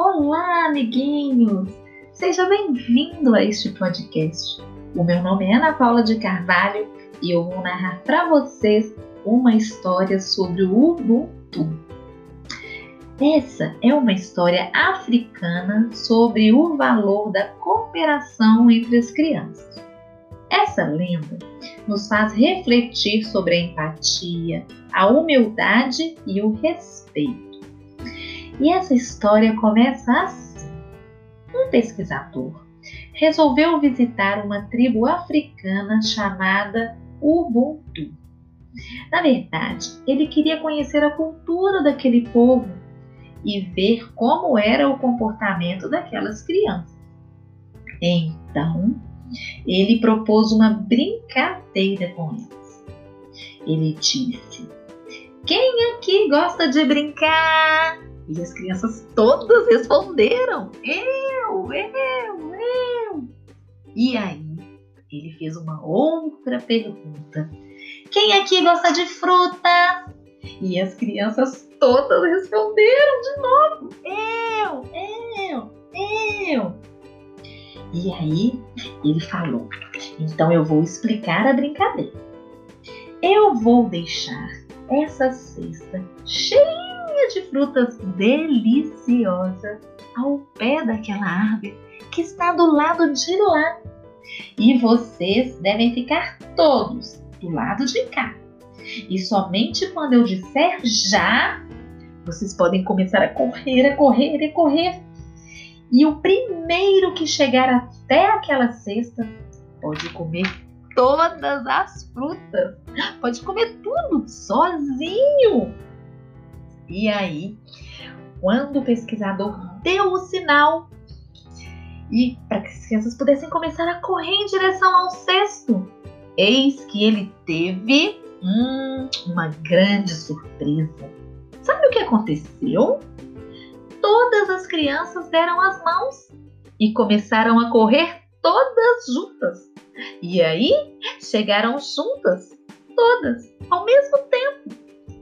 Olá, amiguinhos! Seja bem-vindo a este podcast. O meu nome é Ana Paula de Carvalho e eu vou narrar para vocês uma história sobre o Ubuntu. Essa é uma história africana sobre o valor da cooperação entre as crianças. Essa lenda nos faz refletir sobre a empatia, a humildade e o respeito. E essa história começa assim: um pesquisador resolveu visitar uma tribo africana chamada Ubuntu. Na verdade, ele queria conhecer a cultura daquele povo e ver como era o comportamento daquelas crianças. Então, ele propôs uma brincadeira com elas. Ele disse: Quem aqui gosta de brincar? E as crianças todas responderam: Eu, eu, eu. E aí ele fez uma outra pergunta: Quem aqui gosta de fruta? E as crianças todas responderam de novo: Eu, eu, eu. E aí ele falou: Então eu vou explicar a brincadeira. Eu vou deixar essa cesta cheia de frutas deliciosas ao pé daquela árvore que está do lado de lá. E vocês devem ficar todos do lado de cá. E somente quando eu disser já, vocês podem começar a correr, a correr, a correr. E o primeiro que chegar até aquela cesta pode comer todas as frutas. Pode comer tudo sozinho. E aí, quando o pesquisador deu o sinal e para que as crianças pudessem começar a correr em direção ao cesto, eis que ele teve hum, uma grande surpresa. Sabe o que aconteceu? Todas as crianças deram as mãos e começaram a correr todas juntas. E aí chegaram juntas, todas, ao mesmo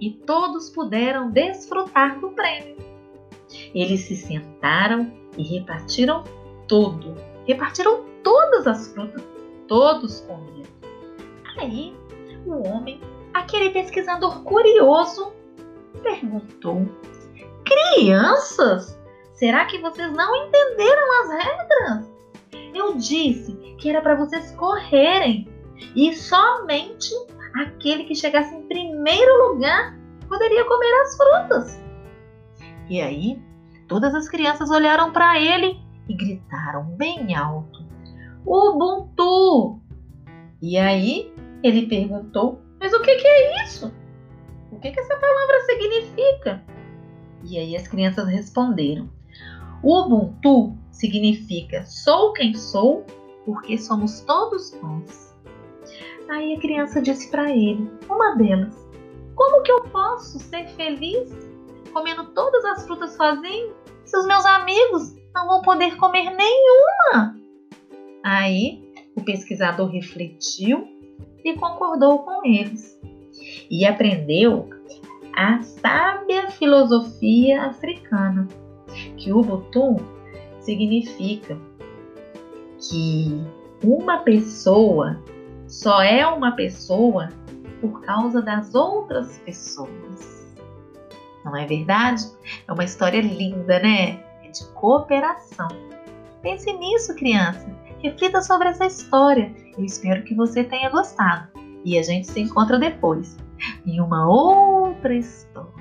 e todos puderam desfrutar do prêmio. Eles se sentaram e repartiram tudo. Repartiram todas as frutas. Todos comiam. Aí, o homem, aquele pesquisador curioso, perguntou: Crianças, será que vocês não entenderam as regras? Eu disse que era para vocês correrem e somente aquele que chegasse em primeiro lugar poderia comer as frutas. E aí, todas as crianças olharam para ele e gritaram bem alto: Ubuntu! E aí, ele perguntou: Mas o que, que é isso? O que, que essa palavra significa? E aí as crianças responderam: Ubuntu significa sou quem sou porque somos todos nós. Aí a criança disse para ele, uma delas: Como que eu posso ser feliz comendo todas as frutas sozinho se os meus amigos não vão poder comer nenhuma? Aí o pesquisador refletiu e concordou com eles e aprendeu a sábia filosofia africana, que o Ubuntu significa que uma pessoa só é uma pessoa por causa das outras pessoas. Não é verdade? É uma história linda, né? É de cooperação. Pense nisso, criança. Reflita sobre essa história. Eu espero que você tenha gostado. E a gente se encontra depois em uma outra história.